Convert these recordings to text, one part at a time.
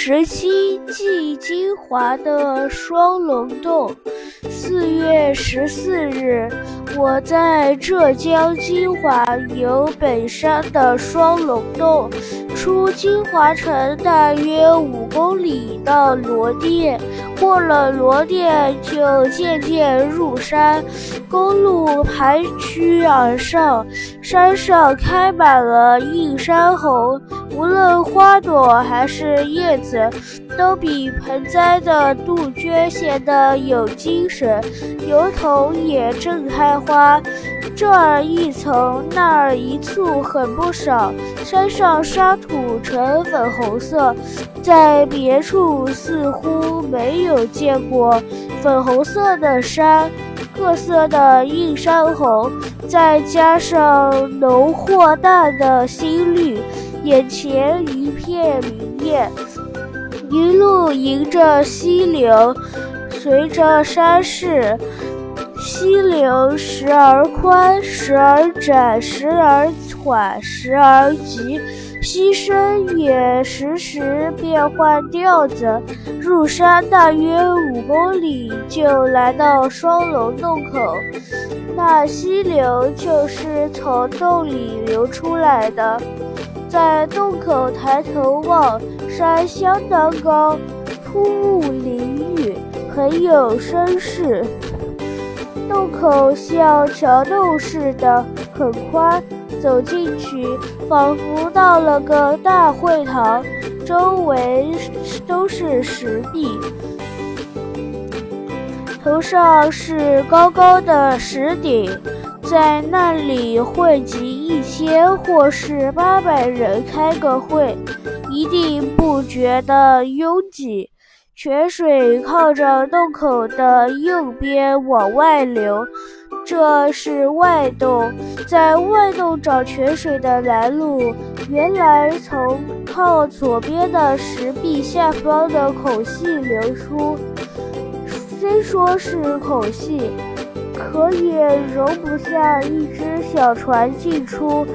十七季金华的双龙洞。四月十四日，我在浙江金华游北山的双龙洞，出金华城大约五公里到罗店，过了罗店就渐渐入山，公路盘曲而上，山上开满了映山红。无论花朵还是叶子，都比盆栽的杜鹃显得有精神。油桐也正开花，这儿一层，那儿一簇，很不少。山上沙土呈粉红色，在别处似乎没有见过粉红色的山。各色的映山红，再加上浓或淡的新绿。眼前一片明艳，一路迎着溪流，随着山势，溪流时而宽，时而窄，时而缓，时而急，溪声也时时变换调子。入山大约五公里，就来到双龙洞口，那溪流就是从洞里流出来的。在洞口抬头望，山相当高，突兀林郁，很有声势。洞口像桥洞似的，很宽，走进去仿佛到了个大会堂，周围都是石壁，头上是高高的石顶。在那里汇集一千或是八百人开个会，一定不觉得拥挤。泉水靠着洞口的右边往外流，这是外洞。在外洞找泉水的来路，原来从靠左边的石壁下方的孔隙流出。虽说是孔隙。可也容不下一只小船进出，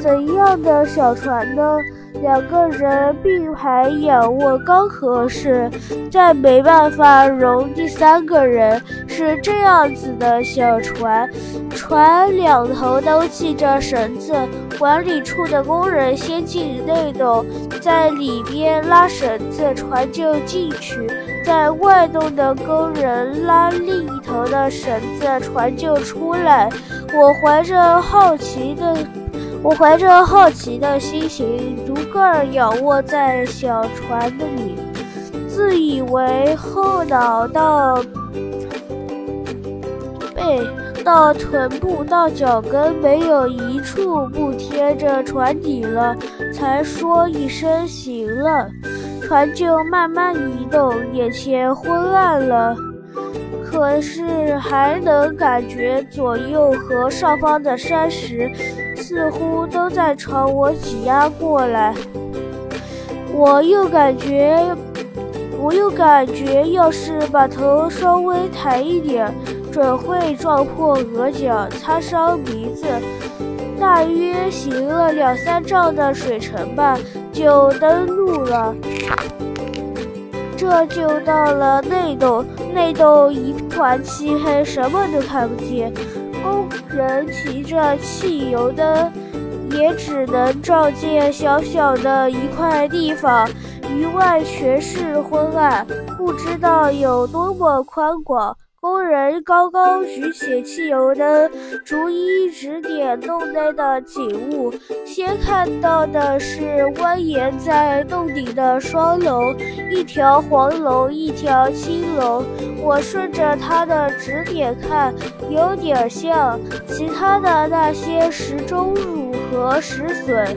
怎样的小船呢？两个人并排仰卧刚合适，再没办法容第三个人。是这样子的小船，船两头都系着绳子，管理处的工人先进内洞，在里边拉绳子，船就进去；在外洞的工人拉另一头的绳子，船就出来。我怀着好奇的。我怀着好奇的心情，独个儿仰卧在小船的里，自以为后脑到背到臀部到脚跟没有一处不贴着船底了，才说一声行了，船就慢慢移动，眼前昏暗了，可是还能感觉左右和上方的山石。似乎都在朝我挤压过来，我又感觉，我又感觉，要是把头稍微抬一点，准会撞破额角，擦伤鼻子。大约行了两三丈的水程吧，就登陆了。这就到了内洞，内洞一团漆黑，什么都看不见。工人提着汽油灯，也只能照见小小的一块地方，余外全是昏暗，不知道有多么宽广。工人高高举起汽油灯，逐一指点洞内的景物。先看到的是蜿蜒在洞顶的双龙，一条黄龙，一条青龙。我顺着他的指点看，有点像其他的那些石钟乳和石笋。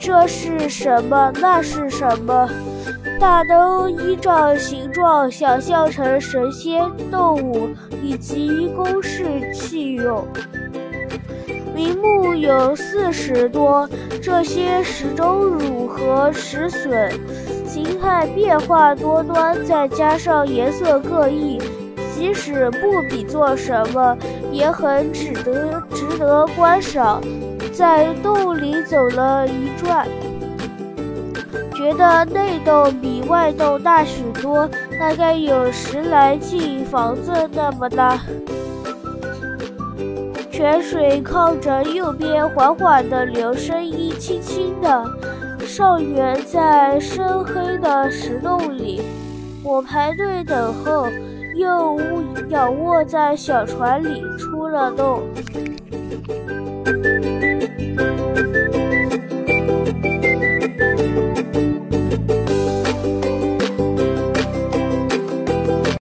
这是什么？那是什么？大都依照形状想象成神仙、动物以及公式器用，名目有四十多。这些石钟乳和石笋，形态变化多端，再加上颜色各异，即使不比作什么，也很值得值得观赏。在洞里走了一转。觉得内洞比外洞大许多，大概有十来进房子那么大。泉水靠着右边缓缓地流，声音轻轻的。上源在深黑的石洞里，我排队等候，又仰卧在小船里出了洞。